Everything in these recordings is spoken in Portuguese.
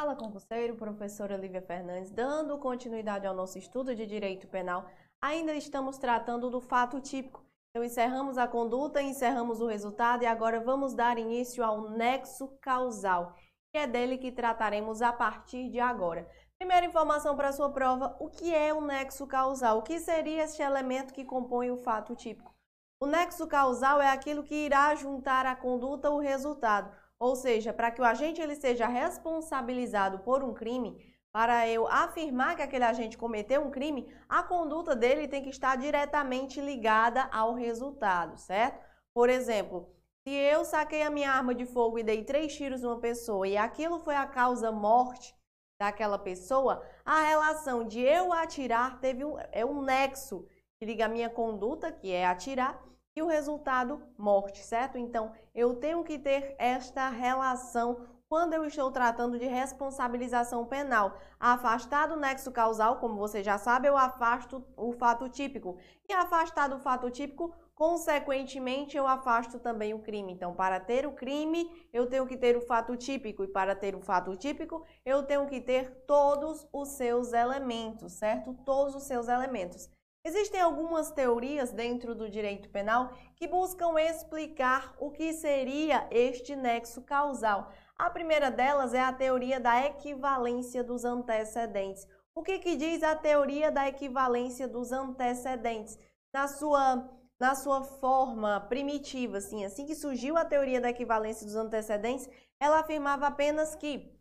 Fala concurseiro, professora Lívia Fernandes, dando continuidade ao nosso estudo de direito penal. Ainda estamos tratando do fato típico. Então encerramos a conduta, encerramos o resultado e agora vamos dar início ao nexo causal, que é dele que trataremos a partir de agora. Primeira informação para sua prova, o que é o nexo causal? O que seria este elemento que compõe o fato típico? O nexo causal é aquilo que irá juntar a conduta ao resultado. Ou seja, para que o agente ele seja responsabilizado por um crime, para eu afirmar que aquele agente cometeu um crime, a conduta dele tem que estar diretamente ligada ao resultado, certo? Por exemplo, se eu saquei a minha arma de fogo e dei três tiros numa pessoa e aquilo foi a causa morte daquela pessoa, a relação de eu atirar teve um, é um nexo que liga a minha conduta, que é atirar, e o resultado, morte, certo? Então, eu tenho que ter esta relação quando eu estou tratando de responsabilização penal. Afastado o nexo causal, como você já sabe, eu afasto o fato típico. E afastado o fato típico, consequentemente, eu afasto também o crime. Então, para ter o crime, eu tenho que ter o fato típico. E para ter o fato típico, eu tenho que ter todos os seus elementos, certo? Todos os seus elementos. Existem algumas teorias dentro do direito penal que buscam explicar o que seria este nexo causal. A primeira delas é a teoria da equivalência dos antecedentes. O que, que diz a teoria da equivalência dos antecedentes? Na sua, na sua forma primitiva, assim, assim que surgiu a teoria da equivalência dos antecedentes, ela afirmava apenas que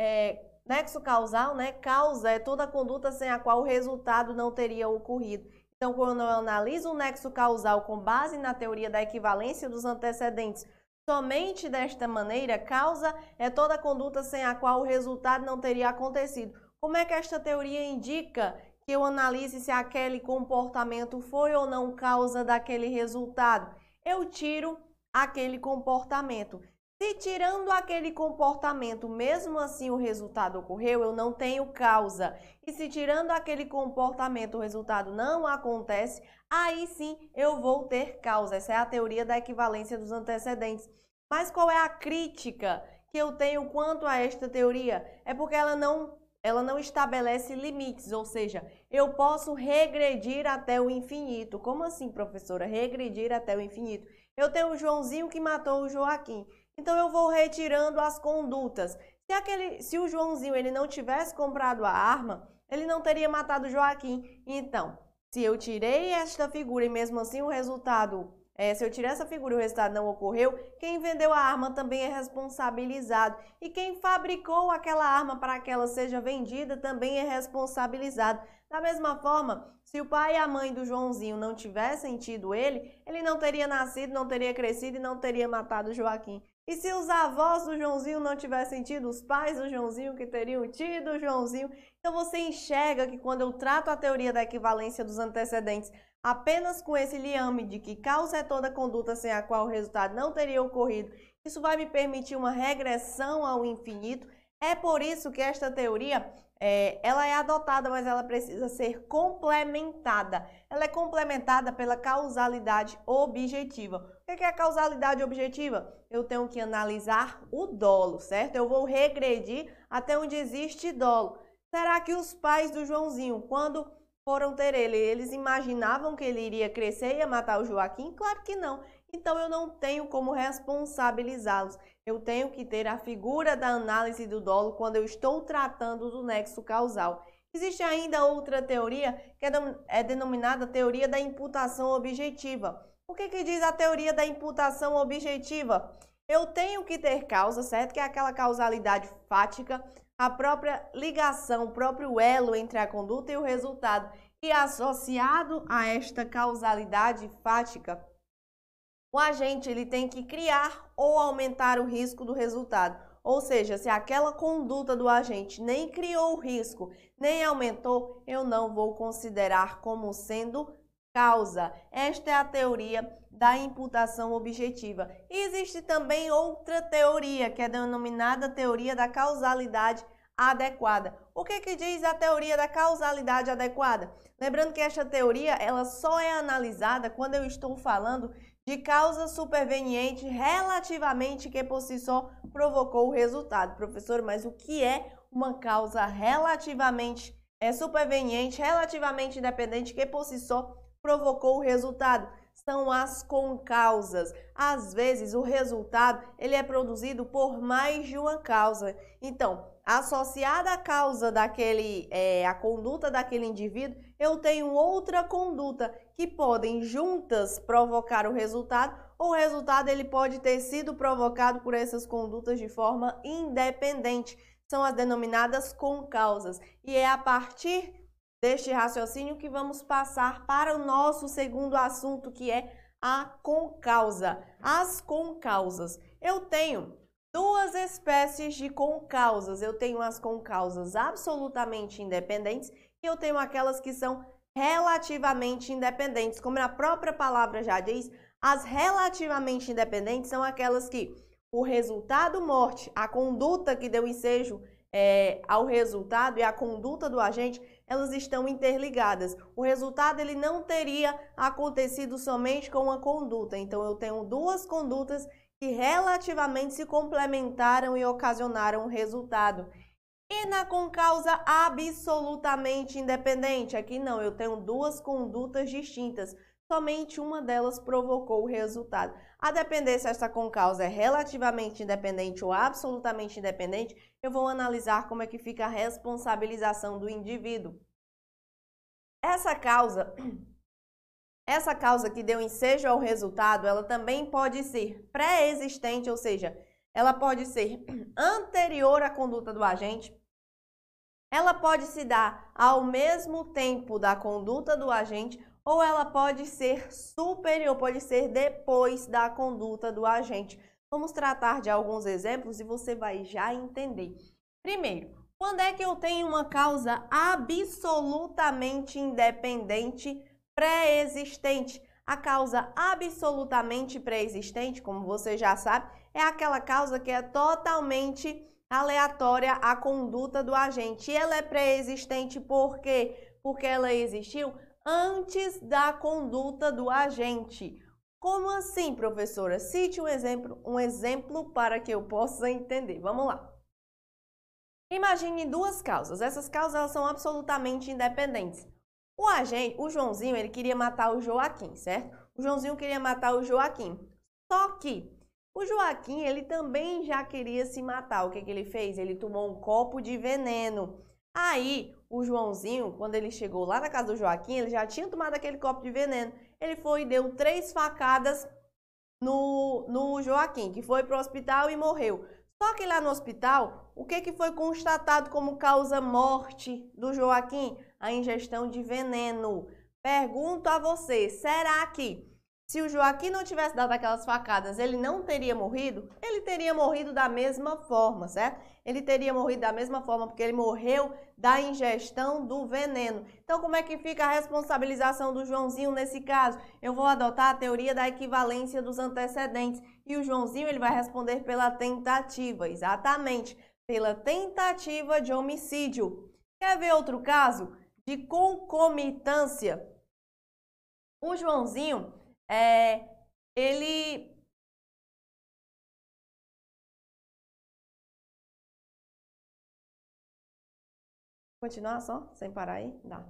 é, Nexo causal, né? Causa é toda conduta sem a qual o resultado não teria ocorrido. Então, quando eu analiso o nexo causal com base na teoria da equivalência dos antecedentes, somente desta maneira, causa é toda conduta sem a qual o resultado não teria acontecido. Como é que esta teoria indica que eu analise se aquele comportamento foi ou não causa daquele resultado? Eu tiro aquele comportamento. Se tirando aquele comportamento, mesmo assim o resultado ocorreu, eu não tenho causa. E se tirando aquele comportamento o resultado não acontece, aí sim eu vou ter causa. Essa é a teoria da equivalência dos antecedentes. Mas qual é a crítica que eu tenho quanto a esta teoria? É porque ela não ela não estabelece limites, ou seja, eu posso regredir até o infinito. Como assim, professora? Regredir até o infinito. Eu tenho o Joãozinho que matou o Joaquim. Então eu vou retirando as condutas. Se, aquele, se o Joãozinho ele não tivesse comprado a arma, ele não teria matado Joaquim. Então, se eu tirei esta figura e mesmo assim o resultado, é, se eu tirei essa figura e o resultado não ocorreu, quem vendeu a arma também é responsabilizado. E quem fabricou aquela arma para que ela seja vendida também é responsabilizado. Da mesma forma, se o pai e a mãe do Joãozinho não tivessem tido ele, ele não teria nascido, não teria crescido e não teria matado Joaquim. E se os avós do Joãozinho não tivessem tido, os pais do Joãozinho que teriam tido o Joãozinho. Então você enxerga que quando eu trato a teoria da equivalência dos antecedentes apenas com esse liame de que causa é toda conduta sem a qual o resultado não teria ocorrido, isso vai me permitir uma regressão ao infinito. É por isso que esta teoria é, ela é adotada, mas ela precisa ser complementada. Ela é complementada pela causalidade objetiva. O que é a causalidade objetiva? Eu tenho que analisar o dolo, certo? Eu vou regredir até onde existe dolo. Será que os pais do Joãozinho, quando foram ter ele, eles imaginavam que ele iria crescer e ia matar o Joaquim? Claro que não. Então eu não tenho como responsabilizá-los. Eu tenho que ter a figura da análise do dolo quando eu estou tratando do nexo causal. Existe ainda outra teoria que é denominada teoria da imputação objetiva. O que, que diz a teoria da imputação objetiva? Eu tenho que ter causa, certo? Que é aquela causalidade fática, a própria ligação, o próprio elo entre a conduta e o resultado. E associado a esta causalidade fática, o agente ele tem que criar ou aumentar o risco do resultado. Ou seja, se aquela conduta do agente nem criou risco, nem aumentou, eu não vou considerar como sendo causa. Esta é a teoria da imputação objetiva. Existe também outra teoria, que é denominada teoria da causalidade adequada. O que, que diz a teoria da causalidade adequada? Lembrando que esta teoria ela só é analisada quando eu estou falando de causa superveniente relativamente que por si só provocou o resultado. Professor, mas o que é uma causa relativamente é, superveniente, relativamente independente, que por si só provocou o resultado. São as concausas. Às vezes, o resultado ele é produzido por mais de uma causa. Então, associada à causa daquele, é, a conduta daquele indivíduo, eu tenho outra conduta que podem juntas provocar o resultado, ou o resultado ele pode ter sido provocado por essas condutas de forma independente. São as denominadas concausas. E é a partir deste raciocínio que vamos passar para o nosso segundo assunto, que é a concausa. As concausas. Eu tenho duas espécies de concausas. Eu tenho as concausas absolutamente independentes e eu tenho aquelas que são relativamente independentes. Como a própria palavra já diz, as relativamente independentes são aquelas que o resultado morte, a conduta que deu ensejo é, ao resultado e a conduta do agente, elas estão interligadas. O resultado ele não teria acontecido somente com uma conduta. Então eu tenho duas condutas que relativamente se complementaram e ocasionaram o resultado. E na concausa absolutamente independente, aqui não, eu tenho duas condutas distintas. Somente uma delas provocou o resultado. A depender se essa concausa é relativamente independente ou absolutamente independente, eu vou analisar como é que fica a responsabilização do indivíduo. Essa causa, essa causa que deu ensejo ao resultado, ela também pode ser pré-existente, ou seja, ela pode ser anterior à conduta do agente, ela pode se dar ao mesmo tempo da conduta do agente ou ela pode ser superior, pode ser depois da conduta do agente. Vamos tratar de alguns exemplos e você vai já entender. Primeiro, quando é que eu tenho uma causa absolutamente independente pré-existente? A causa absolutamente pré-existente, como você já sabe, é aquela causa que é totalmente aleatória à conduta do agente. E ela é pré-existente por quê? Porque ela existiu antes da conduta do agente. Como assim, professora? Cite um exemplo, um exemplo para que eu possa entender. Vamos lá. Imagine duas causas. Essas causas são absolutamente independentes. O agente, o Joãozinho, ele queria matar o Joaquim, certo? O Joãozinho queria matar o Joaquim. Só que o Joaquim, ele também já queria se matar. O que, que ele fez? Ele tomou um copo de veneno. Aí, o Joãozinho, quando ele chegou lá na casa do Joaquim, ele já tinha tomado aquele copo de veneno. Ele foi e deu três facadas no, no Joaquim, que foi para o hospital e morreu. Só que lá no hospital, o que, que foi constatado como causa morte do Joaquim? A ingestão de veneno. Pergunto a você, será que se o Joaquim não tivesse dado aquelas facadas, ele não teria morrido? Ele teria morrido da mesma forma, certo? Ele teria morrido da mesma forma porque ele morreu da ingestão do veneno. Então, como é que fica a responsabilização do Joãozinho nesse caso? Eu vou adotar a teoria da equivalência dos antecedentes e o Joãozinho ele vai responder pela tentativa, exatamente, pela tentativa de homicídio. Quer ver outro caso de concomitância? O Joãozinho é, ele Continuar só, sem parar aí? Dá.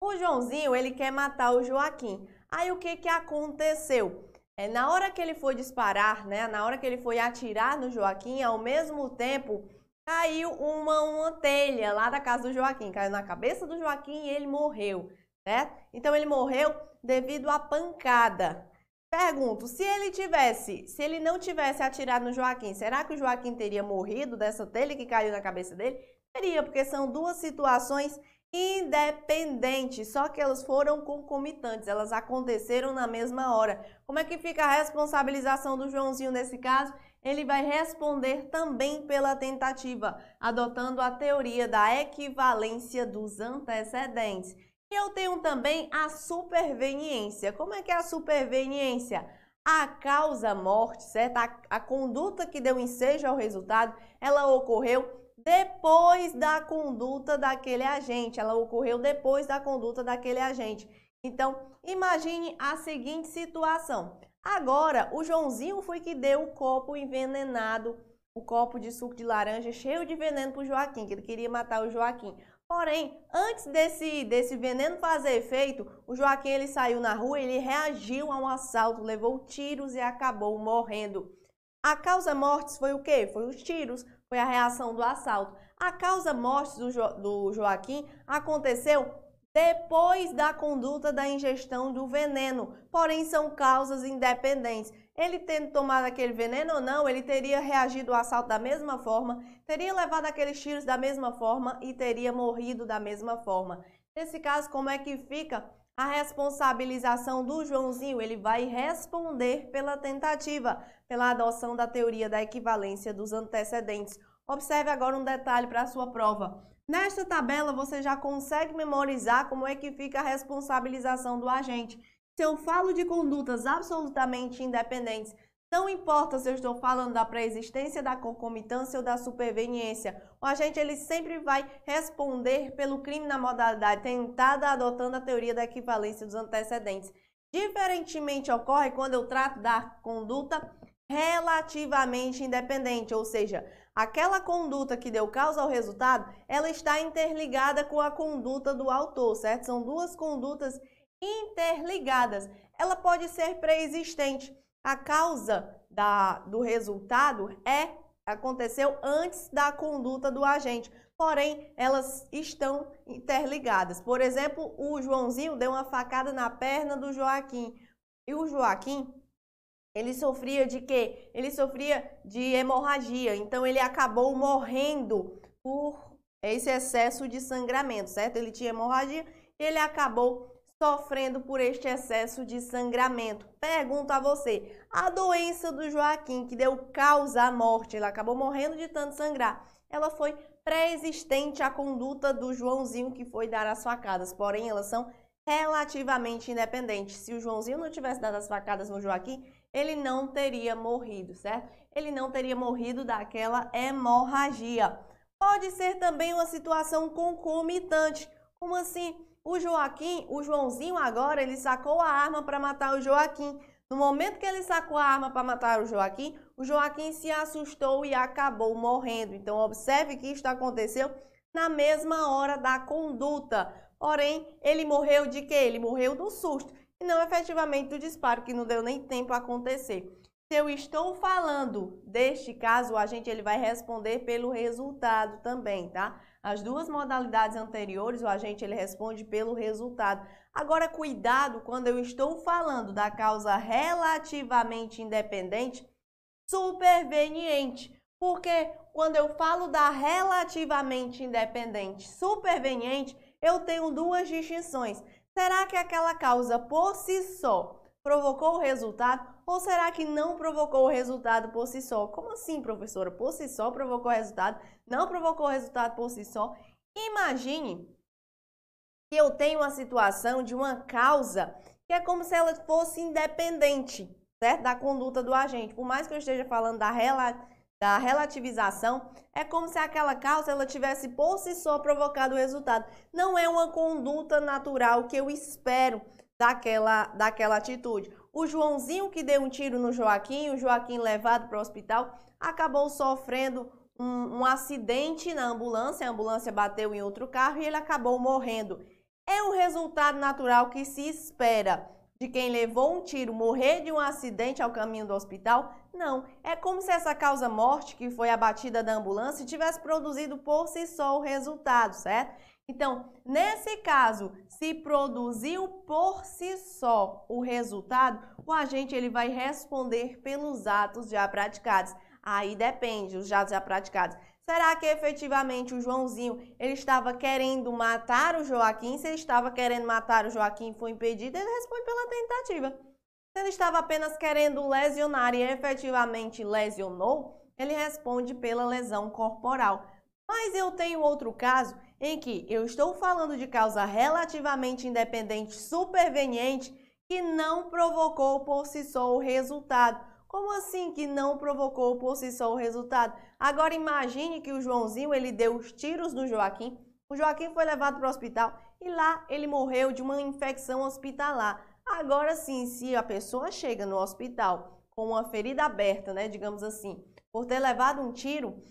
O Joãozinho, ele quer matar o Joaquim. Aí o que que aconteceu? É, na hora que ele foi disparar, né, na hora que ele foi atirar no Joaquim, ao mesmo tempo caiu uma, telha lá da casa do Joaquim. Caiu na cabeça do Joaquim e ele morreu certo? Então ele morreu devido à pancada. Pergunto, se ele tivesse, se ele não tivesse atirado no Joaquim, será que o Joaquim teria morrido dessa telha que caiu na cabeça dele? Teria, porque são duas situações independentes, só que elas foram concomitantes, elas aconteceram na mesma hora. Como é que fica a responsabilização do Joãozinho nesse caso? Ele vai responder também pela tentativa, adotando a teoria da equivalência dos antecedentes. E eu tenho também a superveniência. Como é que é a superveniência? A causa morte, certo? A, a conduta que deu ensejo ao resultado, ela ocorreu depois da conduta daquele agente. Ela ocorreu depois da conduta daquele agente. Então, imagine a seguinte situação. Agora, o Joãozinho foi que deu o copo envenenado o copo de suco de laranja cheio de veneno para o Joaquim, que ele queria matar o Joaquim. Porém, antes desse, desse veneno fazer efeito, o Joaquim ele saiu na rua, ele reagiu a um assalto, levou tiros e acabou morrendo. A causa mortes foi o quê? Foi os tiros, foi a reação do assalto. A causa mortes do, jo, do Joaquim aconteceu depois da conduta da ingestão do veneno, porém são causas independentes. Ele tendo tomado aquele veneno ou não, ele teria reagido ao assalto da mesma forma, teria levado aqueles tiros da mesma forma e teria morrido da mesma forma. Nesse caso, como é que fica a responsabilização do Joãozinho? Ele vai responder pela tentativa, pela adoção da teoria da equivalência dos antecedentes. Observe agora um detalhe para a sua prova. Nesta tabela, você já consegue memorizar como é que fica a responsabilização do agente. Se eu falo de condutas absolutamente independentes, não importa se eu estou falando da pré-existência, da concomitância ou da superveniência, o agente ele sempre vai responder pelo crime na modalidade tentada adotando a teoria da equivalência dos antecedentes. Diferentemente ocorre quando eu trato da conduta relativamente independente, ou seja, aquela conduta que deu causa ao resultado, ela está interligada com a conduta do autor, certo? São duas condutas interligadas. Ela pode ser pré-existente. A causa da, do resultado é aconteceu antes da conduta do agente, porém elas estão interligadas. Por exemplo, o Joãozinho deu uma facada na perna do Joaquim e o Joaquim ele sofria de quê? Ele sofria de hemorragia, então ele acabou morrendo por esse excesso de sangramento, certo? Ele tinha hemorragia e ele acabou sofrendo por este excesso de sangramento. Pergunto a você, a doença do Joaquim que deu causa à morte, ele acabou morrendo de tanto sangrar, ela foi pré-existente à conduta do Joãozinho que foi dar as facadas, porém elas são relativamente independentes. Se o Joãozinho não tivesse dado as facadas no Joaquim, ele não teria morrido, certo? Ele não teria morrido daquela hemorragia. Pode ser também uma situação concomitante. Como assim? O Joaquim, o Joãozinho agora, ele sacou a arma para matar o Joaquim. No momento que ele sacou a arma para matar o Joaquim, o Joaquim se assustou e acabou morrendo. Então, observe que isto aconteceu na mesma hora da conduta. Porém, ele morreu de quê? Ele morreu do susto e não efetivamente do disparo, que não deu nem tempo a acontecer. Se eu estou falando deste caso, o agente ele vai responder pelo resultado também, tá? As duas modalidades anteriores, o agente ele responde pelo resultado. Agora, cuidado quando eu estou falando da causa relativamente independente, superveniente. Porque quando eu falo da relativamente independente superveniente, eu tenho duas distinções. Será que aquela causa por si só provocou o resultado ou será que não provocou o resultado por si só? Como assim, professora? Por si só provocou o resultado? Não provocou o resultado por si só? Imagine que eu tenho uma situação de uma causa que é como se ela fosse independente, certo? Da conduta do agente. Por mais que eu esteja falando da, rela da relativização, é como se aquela causa ela tivesse por si só provocado o resultado. Não é uma conduta natural que eu espero daquela, daquela atitude. O Joãozinho que deu um tiro no Joaquim, o Joaquim levado para o hospital, acabou sofrendo um, um acidente na ambulância, a ambulância bateu em outro carro e ele acabou morrendo. É o resultado natural que se espera de quem levou um tiro morrer de um acidente ao caminho do hospital? Não. É como se essa causa-morte, que foi a batida da ambulância, tivesse produzido por si só o resultado, certo? Então, nesse caso, se produziu por si só o resultado, o agente ele vai responder pelos atos já praticados. Aí depende, os atos já praticados. Será que efetivamente o Joãozinho ele estava querendo matar o Joaquim? Se ele estava querendo matar o Joaquim e foi impedido, ele responde pela tentativa. Se ele estava apenas querendo lesionar e efetivamente lesionou, ele responde pela lesão corporal. Mas eu tenho outro caso em que eu estou falando de causa relativamente independente superveniente que não provocou por si só o resultado. Como assim que não provocou por si só o resultado? Agora imagine que o Joãozinho ele deu os tiros no Joaquim. O Joaquim foi levado para o hospital e lá ele morreu de uma infecção hospitalar. Agora sim, se a pessoa chega no hospital com uma ferida aberta, né, digamos assim, por ter levado um tiro,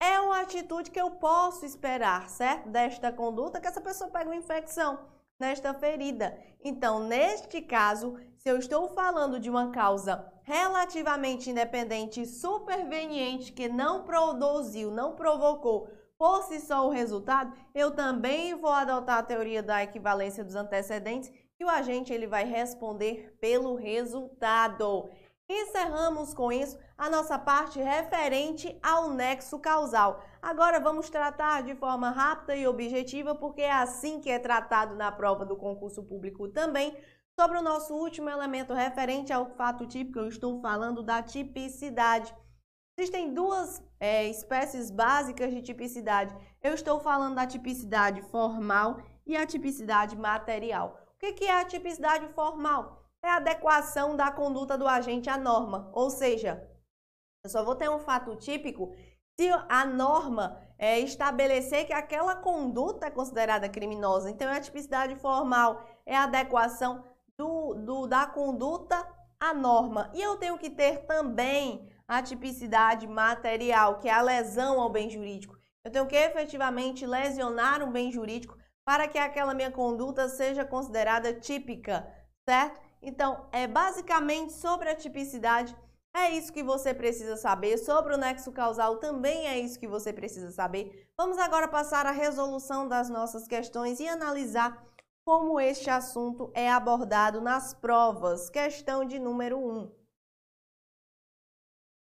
é uma atitude que eu posso esperar, certo? Desta conduta que essa pessoa pega uma infecção nesta ferida. Então, neste caso, se eu estou falando de uma causa relativamente independente e superveniente que não produziu, não provocou por si só o resultado, eu também vou adotar a teoria da equivalência dos antecedentes e o agente ele vai responder pelo resultado. Encerramos com isso a nossa parte referente ao nexo causal. Agora vamos tratar de forma rápida e objetiva, porque é assim que é tratado na prova do concurso público também, sobre o nosso último elemento referente ao fato típico, eu estou falando da tipicidade. Existem duas é, espécies básicas de tipicidade. Eu estou falando da tipicidade formal e a tipicidade material. O que é a tipicidade formal? é a adequação da conduta do agente à norma. Ou seja, eu só vou ter um fato típico se a norma é, estabelecer que aquela conduta é considerada criminosa. Então, é a tipicidade formal, é a adequação do, do, da conduta à norma. E eu tenho que ter também a tipicidade material, que é a lesão ao bem jurídico. Eu tenho que efetivamente lesionar um bem jurídico para que aquela minha conduta seja considerada típica, certo? Então, é basicamente sobre a tipicidade, é isso que você precisa saber. Sobre o nexo causal também é isso que você precisa saber. Vamos agora passar à resolução das nossas questões e analisar como este assunto é abordado nas provas. Questão de número 1.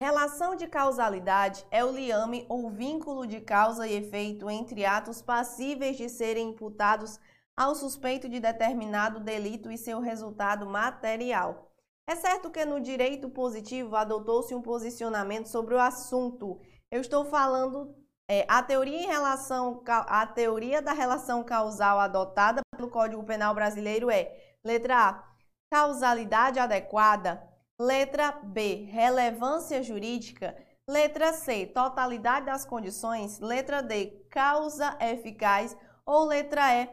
Relação de causalidade é o liame ou vínculo de causa e efeito entre atos passíveis de serem imputados ao suspeito de determinado delito e seu resultado material. É certo que no direito positivo adotou-se um posicionamento sobre o assunto. Eu estou falando é, a teoria em relação a teoria da relação causal adotada pelo Código Penal brasileiro é letra A, causalidade adequada, letra B, relevância jurídica, letra C, totalidade das condições, letra D, causa eficaz ou letra E,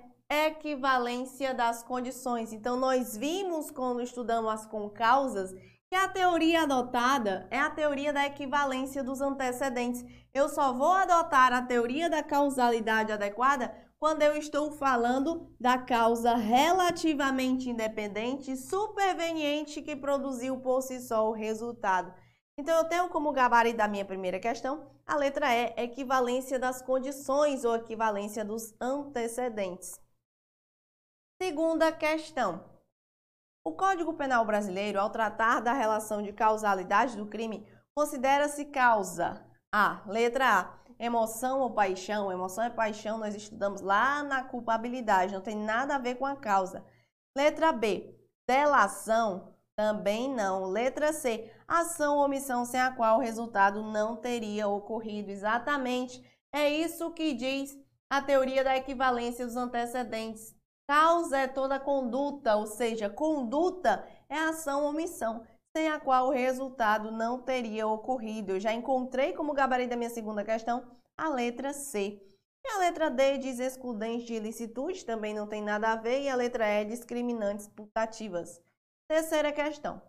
equivalência das condições. Então, nós vimos quando estudamos as concausas que a teoria adotada é a teoria da equivalência dos antecedentes. Eu só vou adotar a teoria da causalidade adequada quando eu estou falando da causa relativamente independente, superveniente que produziu por si só o resultado. Então, eu tenho como gabarito da minha primeira questão a letra E, equivalência das condições ou equivalência dos antecedentes. Segunda questão. O Código Penal brasileiro, ao tratar da relação de causalidade do crime, considera-se causa A. Letra A. Emoção ou paixão. Emoção e paixão nós estudamos lá na culpabilidade, não tem nada a ver com a causa. Letra B. Delação. Também não. Letra C. Ação ou omissão sem a qual o resultado não teria ocorrido. Exatamente. É isso que diz a teoria da equivalência dos antecedentes Causa é toda conduta, ou seja, conduta é ação ou omissão, sem a qual o resultado não teria ocorrido. Eu já encontrei como gabarito da minha segunda questão a letra C. E a letra D diz excludente de ilicitude, também não tem nada a ver, e a letra E discriminantes putativas. Terceira questão.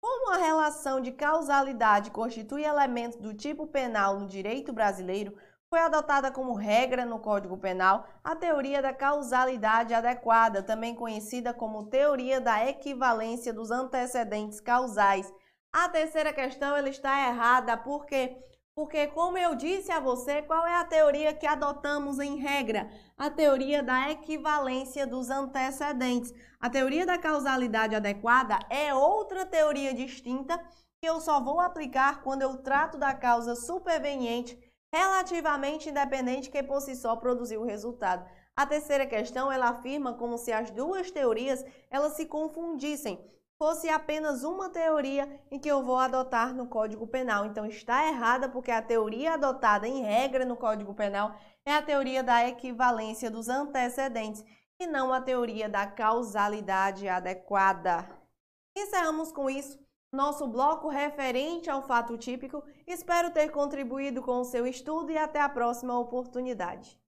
Como a relação de causalidade constitui elemento do tipo penal no direito brasileiro, foi adotada como regra no Código Penal a teoria da causalidade adequada, também conhecida como teoria da equivalência dos antecedentes causais. A terceira questão ela está errada porque porque como eu disse a você, qual é a teoria que adotamos em regra? A teoria da equivalência dos antecedentes. A teoria da causalidade adequada é outra teoria distinta que eu só vou aplicar quando eu trato da causa superveniente relativamente independente que por si só produziu o resultado. A terceira questão, ela afirma como se as duas teorias elas se confundissem, fosse apenas uma teoria em que eu vou adotar no Código Penal. Então está errada porque a teoria adotada em regra no Código Penal é a teoria da equivalência dos antecedentes e não a teoria da causalidade adequada. Encerramos com isso nosso bloco referente ao fato típico. Espero ter contribuído com o seu estudo e até a próxima oportunidade.